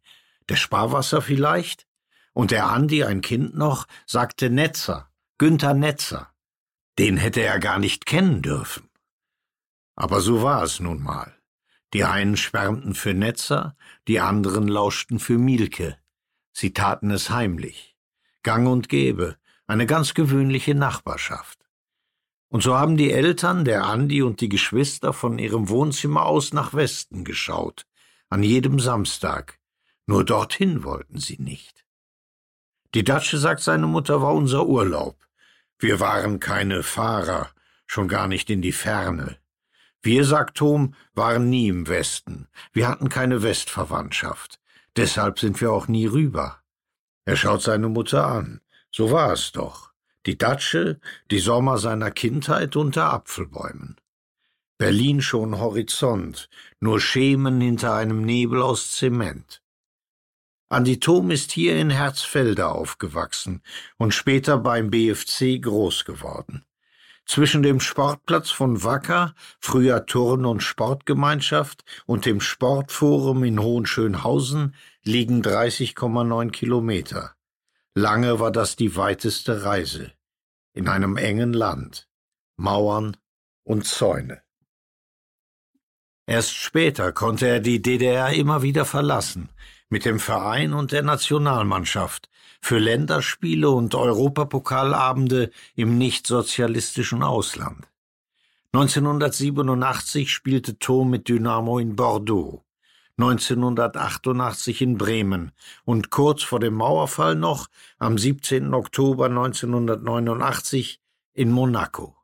Der Sparwasser vielleicht? Und der Andi, ein Kind noch, sagte Netzer, Günther Netzer. Den hätte er gar nicht kennen dürfen. Aber so war es nun mal. Die einen schwärmten für Netzer, die anderen lauschten für Mielke. Sie taten es heimlich. Gang und Gäbe, eine ganz gewöhnliche Nachbarschaft. Und so haben die Eltern, der Andi und die Geschwister von ihrem Wohnzimmer aus nach Westen geschaut, an jedem Samstag. Nur dorthin wollten sie nicht. Die Datsche, sagt seine Mutter, war unser Urlaub. Wir waren keine Fahrer, schon gar nicht in die Ferne. Wir, sagt Tom, waren nie im Westen. Wir hatten keine Westverwandtschaft. Deshalb sind wir auch nie rüber. Er schaut seine Mutter an. So war es doch. Die Datsche, die Sommer seiner Kindheit unter Apfelbäumen. Berlin schon Horizont, nur Schemen hinter einem Nebel aus Zement. Andi Thom ist hier in Herzfelder aufgewachsen und später beim BFC groß geworden. Zwischen dem Sportplatz von Wacker, früher Turn- und Sportgemeinschaft, und dem Sportforum in Hohenschönhausen liegen 30,9 Kilometer. Lange war das die weiteste Reise. In einem engen Land. Mauern und Zäune. Erst später konnte er die DDR immer wieder verlassen, mit dem Verein und der Nationalmannschaft, für Länderspiele und Europapokalabende im nichtsozialistischen Ausland. 1987 spielte Thom mit Dynamo in Bordeaux, 1988 in Bremen und kurz vor dem Mauerfall noch am 17. Oktober 1989 in Monaco.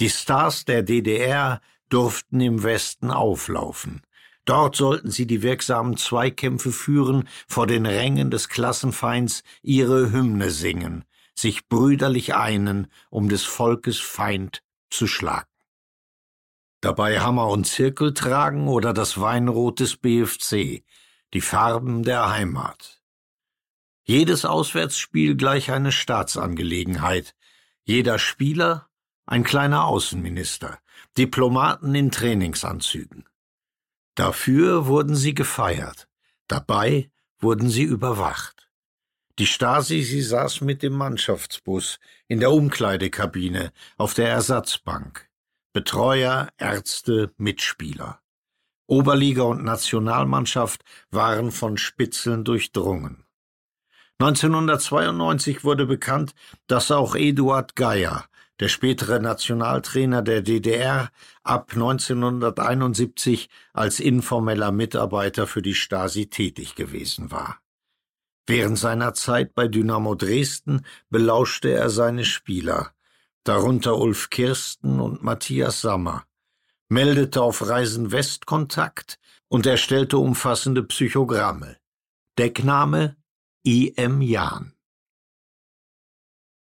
Die Stars der DDR durften im Westen auflaufen. Dort sollten sie die wirksamen Zweikämpfe führen, vor den Rängen des Klassenfeinds ihre Hymne singen, sich brüderlich einen, um des Volkes Feind zu schlagen. Dabei Hammer und Zirkel tragen oder das Weinrot des BFC, die Farben der Heimat. Jedes Auswärtsspiel gleich eine Staatsangelegenheit, jeder Spieler ein kleiner Außenminister, Diplomaten in Trainingsanzügen. Dafür wurden sie gefeiert, dabei wurden sie überwacht. Die Stasi, sie saß mit dem Mannschaftsbus in der Umkleidekabine auf der Ersatzbank. Betreuer, Ärzte, Mitspieler. Oberliga und Nationalmannschaft waren von Spitzeln durchdrungen. 1992 wurde bekannt, dass auch Eduard Geier, der spätere Nationaltrainer der DDR, ab 1971 als informeller Mitarbeiter für die Stasi tätig gewesen war. Während seiner Zeit bei Dynamo Dresden belauschte er seine Spieler, darunter Ulf Kirsten und Matthias Sammer, meldete auf Reisen West Kontakt und erstellte umfassende Psychogramme. Deckname I.M. Jahn.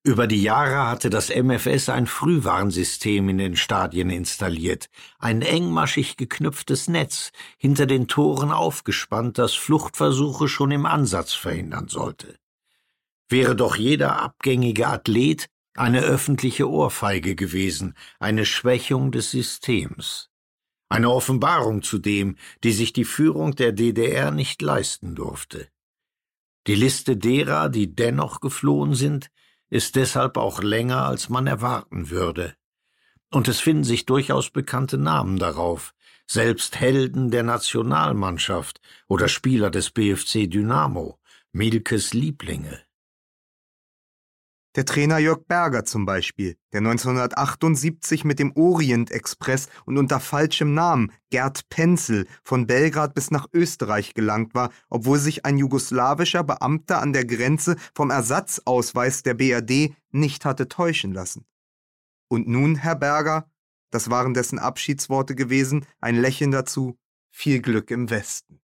Über die Jahre hatte das MFS ein Frühwarnsystem in den Stadien installiert, ein engmaschig geknüpftes Netz, hinter den Toren aufgespannt, das Fluchtversuche schon im Ansatz verhindern sollte. Wäre doch jeder abgängige Athlet eine öffentliche Ohrfeige gewesen, eine Schwächung des Systems. Eine Offenbarung zudem, die sich die Führung der DDR nicht leisten durfte. Die Liste derer, die dennoch geflohen sind, ist deshalb auch länger, als man erwarten würde. Und es finden sich durchaus bekannte Namen darauf, selbst Helden der Nationalmannschaft oder Spieler des BFC Dynamo, Milkes Lieblinge. Der Trainer Jörg Berger zum Beispiel, der 1978 mit dem Orient Express und unter falschem Namen Gerd Penzel von Belgrad bis nach Österreich gelangt war, obwohl sich ein jugoslawischer Beamter an der Grenze vom Ersatzausweis der BRD nicht hatte täuschen lassen. Und nun, Herr Berger, das waren dessen Abschiedsworte gewesen, ein Lächeln dazu, viel Glück im Westen.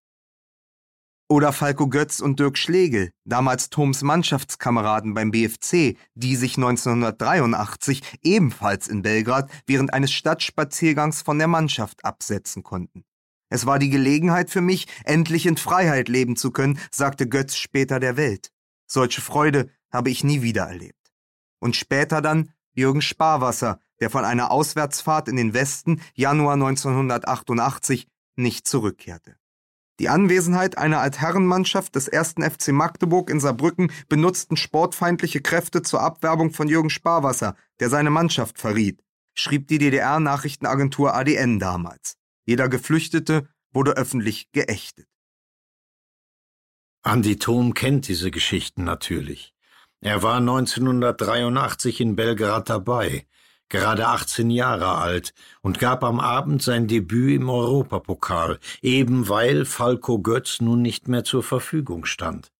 Oder Falco Götz und Dirk Schlegel, damals Toms Mannschaftskameraden beim BFC, die sich 1983 ebenfalls in Belgrad während eines Stadtspaziergangs von der Mannschaft absetzen konnten. Es war die Gelegenheit für mich, endlich in Freiheit leben zu können, sagte Götz später der Welt. Solche Freude habe ich nie wieder erlebt. Und später dann Jürgen Sparwasser, der von einer Auswärtsfahrt in den Westen Januar 1988 nicht zurückkehrte. Die Anwesenheit einer Altherrenmannschaft des ersten FC Magdeburg in Saarbrücken benutzten sportfeindliche Kräfte zur Abwerbung von Jürgen Sparwasser, der seine Mannschaft verriet, schrieb die DDR-Nachrichtenagentur ADN damals. Jeder Geflüchtete wurde öffentlich geächtet. Andi Thom kennt diese Geschichten natürlich. Er war 1983 in Belgrad dabei, gerade 18 Jahre alt, und gab am Abend sein Debüt im Europapokal, eben weil Falco Götz nun nicht mehr zur Verfügung stand.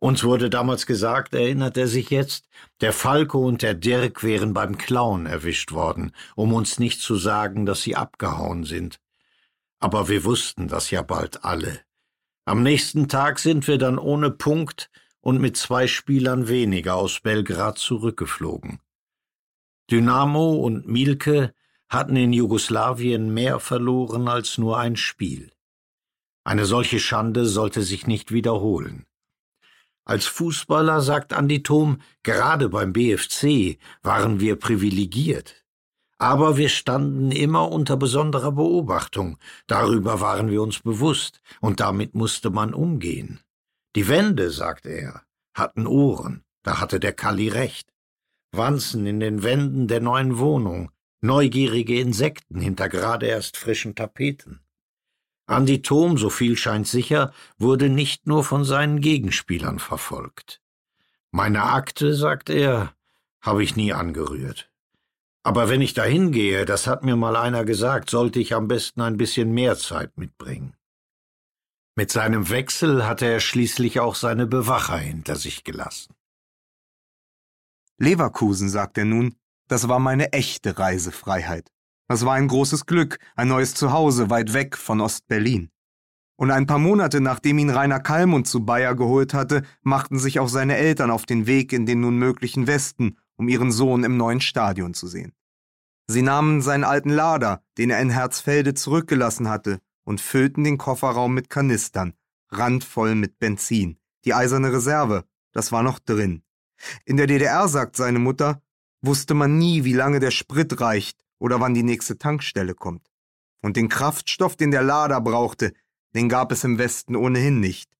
Uns wurde damals gesagt, erinnert er sich jetzt, der Falco und der Dirk wären beim Klauen erwischt worden, um uns nicht zu sagen, dass sie abgehauen sind. Aber wir wussten das ja bald alle. Am nächsten Tag sind wir dann ohne Punkt und mit zwei Spielern weniger aus Belgrad zurückgeflogen. Dynamo und Mielke hatten in Jugoslawien mehr verloren als nur ein Spiel. Eine solche Schande sollte sich nicht wiederholen. Als Fußballer, sagt Andi Thom, gerade beim BFC waren wir privilegiert. Aber wir standen immer unter besonderer Beobachtung, darüber waren wir uns bewusst, und damit musste man umgehen. Die Wände, sagt er, hatten Ohren, da hatte der Kalli recht. Wanzen in den Wänden der neuen Wohnung, neugierige Insekten hinter gerade erst frischen Tapeten. Andi Thom, so viel scheint sicher, wurde nicht nur von seinen Gegenspielern verfolgt. Meine Akte, sagt er, habe ich nie angerührt. Aber wenn ich dahin gehe, das hat mir mal einer gesagt, sollte ich am besten ein bisschen mehr Zeit mitbringen. Mit seinem Wechsel hatte er schließlich auch seine Bewacher hinter sich gelassen. Leverkusen, sagt er nun, das war meine echte Reisefreiheit. Das war ein großes Glück, ein neues Zuhause weit weg von Ostberlin. Und ein paar Monate nachdem ihn Rainer Kallmund zu Bayer geholt hatte, machten sich auch seine Eltern auf den Weg in den nun möglichen Westen, um ihren Sohn im neuen Stadion zu sehen. Sie nahmen seinen alten Lader, den er in Herzfelde zurückgelassen hatte, und füllten den Kofferraum mit Kanistern, randvoll mit Benzin. Die eiserne Reserve, das war noch drin. In der DDR, sagt seine Mutter, wusste man nie, wie lange der Sprit reicht oder wann die nächste Tankstelle kommt. Und den Kraftstoff, den der Lader brauchte, den gab es im Westen ohnehin nicht.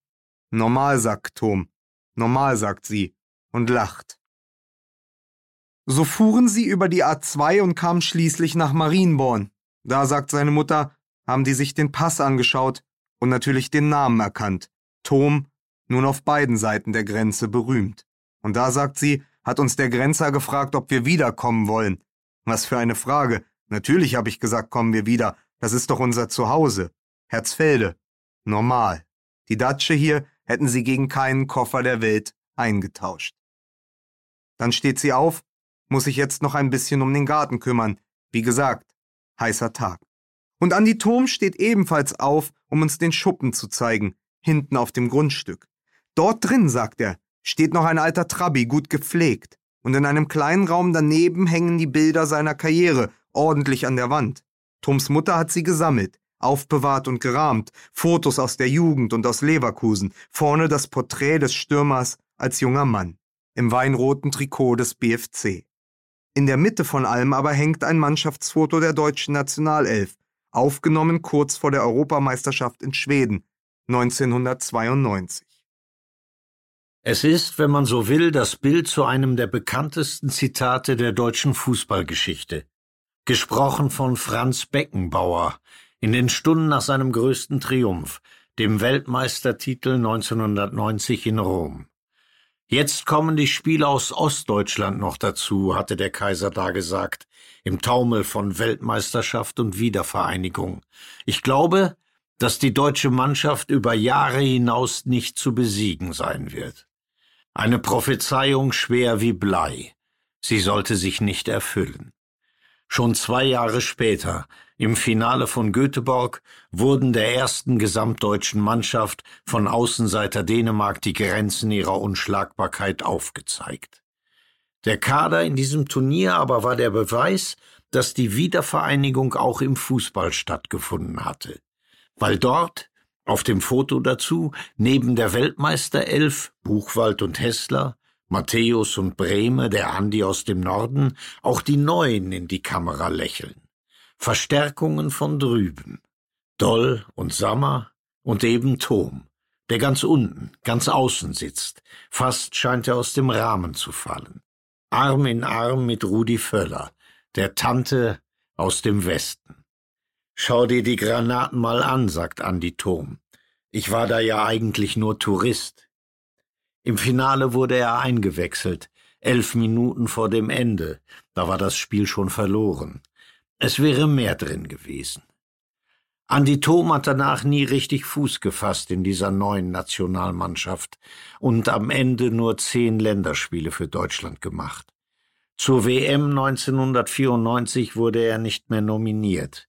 Normal, sagt Tom. Normal, sagt sie und lacht. So fuhren sie über die A2 und kamen schließlich nach Marienborn. Da, sagt seine Mutter, haben die sich den Pass angeschaut und natürlich den Namen erkannt. Tom, nun auf beiden Seiten der Grenze berühmt. Und da, sagt sie, hat uns der Grenzer gefragt, ob wir wiederkommen wollen. Was für eine Frage. Natürlich habe ich gesagt, kommen wir wieder. Das ist doch unser Zuhause. Herzfelde. Normal. Die Datsche hier hätten sie gegen keinen Koffer der Welt eingetauscht. Dann steht sie auf, muss sich jetzt noch ein bisschen um den Garten kümmern. Wie gesagt, heißer Tag. Und Andi Thom steht ebenfalls auf, um uns den Schuppen zu zeigen, hinten auf dem Grundstück. Dort drin, sagt er, steht noch ein alter Trabi, gut gepflegt. Und in einem kleinen Raum daneben hängen die Bilder seiner Karriere, ordentlich an der Wand. Toms Mutter hat sie gesammelt, aufbewahrt und gerahmt, Fotos aus der Jugend und aus Leverkusen, vorne das Porträt des Stürmers als junger Mann, im weinroten Trikot des BFC. In der Mitte von allem aber hängt ein Mannschaftsfoto der deutschen Nationalelf, aufgenommen kurz vor der Europameisterschaft in Schweden 1992. Es ist, wenn man so will, das Bild zu einem der bekanntesten Zitate der deutschen Fußballgeschichte. Gesprochen von Franz Beckenbauer in den Stunden nach seinem größten Triumph, dem Weltmeistertitel 1990 in Rom. Jetzt kommen die Spiele aus Ostdeutschland noch dazu, hatte der Kaiser da gesagt, im Taumel von Weltmeisterschaft und Wiedervereinigung. Ich glaube, dass die deutsche Mannschaft über Jahre hinaus nicht zu besiegen sein wird. Eine Prophezeiung schwer wie Blei. Sie sollte sich nicht erfüllen. Schon zwei Jahre später, im Finale von Göteborg, wurden der ersten gesamtdeutschen Mannschaft von Außenseiter Dänemark die Grenzen ihrer Unschlagbarkeit aufgezeigt. Der Kader in diesem Turnier aber war der Beweis, dass die Wiedervereinigung auch im Fußball stattgefunden hatte, weil dort auf dem Foto dazu neben der Weltmeisterelf Buchwald und Hessler, Matthäus und Brehme, der Andi aus dem Norden, auch die Neuen in die Kamera lächeln. Verstärkungen von drüben. Doll und Sammer und eben Tom, der ganz unten, ganz außen sitzt. Fast scheint er aus dem Rahmen zu fallen. Arm in Arm mit Rudi Völler, der Tante aus dem Westen. Schau dir die Granaten mal an, sagt Andi Thom. Ich war da ja eigentlich nur Tourist. Im Finale wurde er eingewechselt, elf Minuten vor dem Ende. Da war das Spiel schon verloren. Es wäre mehr drin gewesen. Andi Thom hat danach nie richtig Fuß gefasst in dieser neuen Nationalmannschaft und am Ende nur zehn Länderspiele für Deutschland gemacht. Zur WM 1994 wurde er nicht mehr nominiert.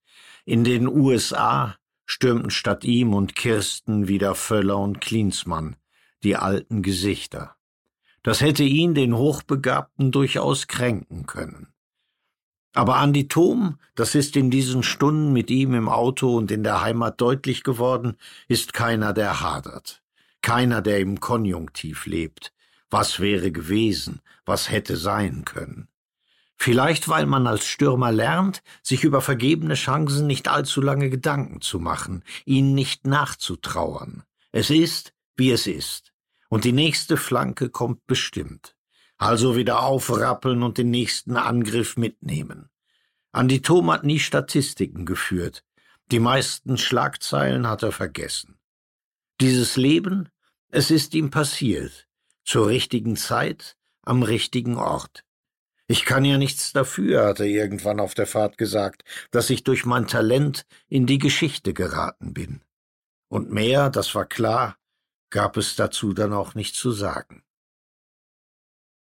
In den USA stürmten statt ihm und Kirsten wieder Völler und Klinsmann, die alten Gesichter. Das hätte ihn, den Hochbegabten, durchaus kränken können. Aber Andi Thom, das ist in diesen Stunden mit ihm im Auto und in der Heimat deutlich geworden, ist keiner, der hadert. Keiner, der im Konjunktiv lebt. Was wäre gewesen? Was hätte sein können? Vielleicht weil man als Stürmer lernt, sich über vergebene Chancen nicht allzu lange Gedanken zu machen, ihnen nicht nachzutrauern. Es ist, wie es ist. Und die nächste Flanke kommt bestimmt. Also wieder aufrappeln und den nächsten Angriff mitnehmen. Andi Thom hat nie Statistiken geführt. Die meisten Schlagzeilen hat er vergessen. Dieses Leben, es ist ihm passiert. Zur richtigen Zeit, am richtigen Ort. Ich kann ja nichts dafür, hat er irgendwann auf der Fahrt gesagt, dass ich durch mein Talent in die Geschichte geraten bin. Und mehr, das war klar, gab es dazu dann auch nicht zu sagen.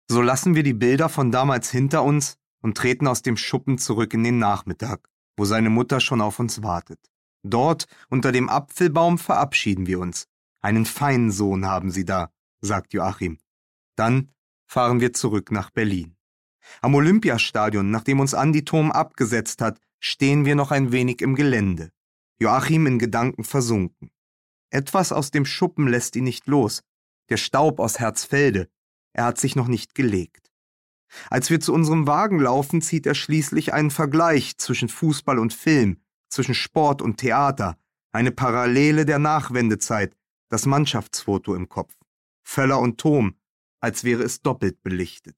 So lassen wir die Bilder von damals hinter uns und treten aus dem Schuppen zurück in den Nachmittag, wo seine Mutter schon auf uns wartet. Dort, unter dem Apfelbaum, verabschieden wir uns. Einen feinen Sohn haben Sie da, sagt Joachim. Dann fahren wir zurück nach Berlin. Am Olympiastadion, nachdem uns Andi Thom abgesetzt hat, stehen wir noch ein wenig im Gelände. Joachim in Gedanken versunken. Etwas aus dem Schuppen lässt ihn nicht los. Der Staub aus Herzfelde. Er hat sich noch nicht gelegt. Als wir zu unserem Wagen laufen, zieht er schließlich einen Vergleich zwischen Fußball und Film, zwischen Sport und Theater, eine Parallele der Nachwendezeit, das Mannschaftsfoto im Kopf. Völler und Thom, als wäre es doppelt belichtet.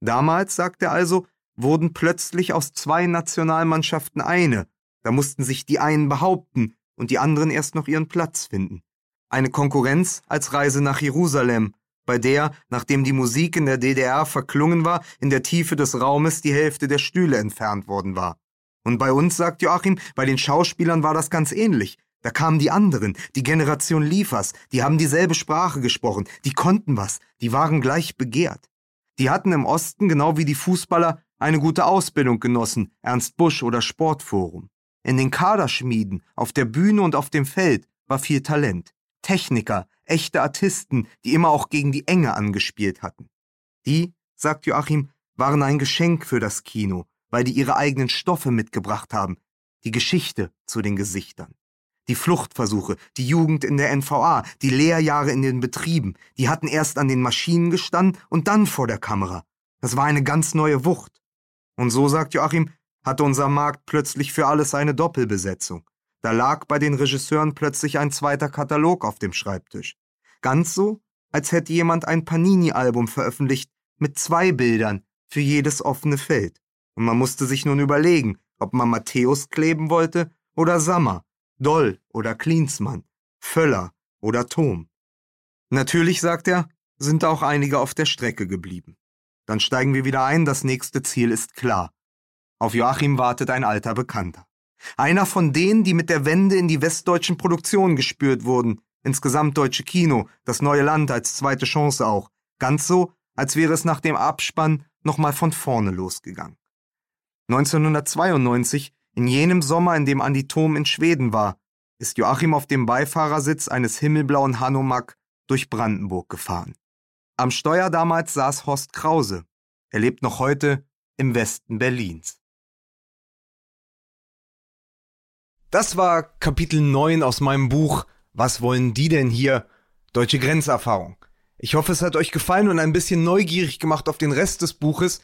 Damals, sagt er also, wurden plötzlich aus zwei Nationalmannschaften eine. Da mussten sich die einen behaupten und die anderen erst noch ihren Platz finden. Eine Konkurrenz als Reise nach Jerusalem bei der, nachdem die Musik in der DDR verklungen war, in der Tiefe des Raumes die Hälfte der Stühle entfernt worden war. Und bei uns, sagt Joachim, bei den Schauspielern war das ganz ähnlich. Da kamen die anderen, die Generation Liefers, die haben dieselbe Sprache gesprochen, die konnten was, die waren gleich begehrt. Die hatten im Osten, genau wie die Fußballer, eine gute Ausbildung genossen, Ernst Busch oder Sportforum. In den Kaderschmieden, auf der Bühne und auf dem Feld war viel Talent. Techniker, echte Artisten, die immer auch gegen die Enge angespielt hatten. Die, sagt Joachim, waren ein Geschenk für das Kino, weil die ihre eigenen Stoffe mitgebracht haben, die Geschichte zu den Gesichtern. Die Fluchtversuche, die Jugend in der NVA, die Lehrjahre in den Betrieben, die hatten erst an den Maschinen gestanden und dann vor der Kamera. Das war eine ganz neue Wucht. Und so, sagt Joachim, hatte unser Markt plötzlich für alles eine Doppelbesetzung. Da lag bei den Regisseuren plötzlich ein zweiter Katalog auf dem Schreibtisch. Ganz so, als hätte jemand ein Panini-Album veröffentlicht mit zwei Bildern für jedes offene Feld. Und man musste sich nun überlegen, ob man Matthäus kleben wollte oder Sammer, Doll oder Klinsmann, Völler oder Thom. Natürlich, sagt er, sind auch einige auf der Strecke geblieben. Dann steigen wir wieder ein, das nächste Ziel ist klar. Auf Joachim wartet ein alter Bekannter. Einer von denen, die mit der Wende in die westdeutschen Produktionen gespürt wurden, ins gesamtdeutsche Kino, das neue Land als zweite Chance auch. Ganz so, als wäre es nach dem Abspann nochmal von vorne losgegangen. 1992, in jenem Sommer, in dem Andi Thom in Schweden war, ist Joachim auf dem Beifahrersitz eines himmelblauen Hanomag durch Brandenburg gefahren. Am Steuer damals saß Horst Krause. Er lebt noch heute im Westen Berlins. Das war Kapitel 9 aus meinem Buch Was wollen die denn hier? Deutsche Grenzerfahrung. Ich hoffe, es hat euch gefallen und ein bisschen neugierig gemacht auf den Rest des Buches.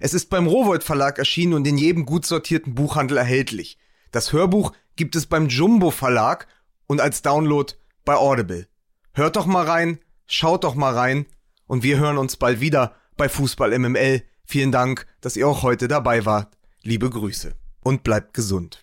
Es ist beim Rowold Verlag erschienen und in jedem gut sortierten Buchhandel erhältlich. Das Hörbuch gibt es beim Jumbo Verlag und als Download bei Audible. Hört doch mal rein, schaut doch mal rein und wir hören uns bald wieder bei Fußball MML. Vielen Dank, dass ihr auch heute dabei wart. Liebe Grüße und bleibt gesund.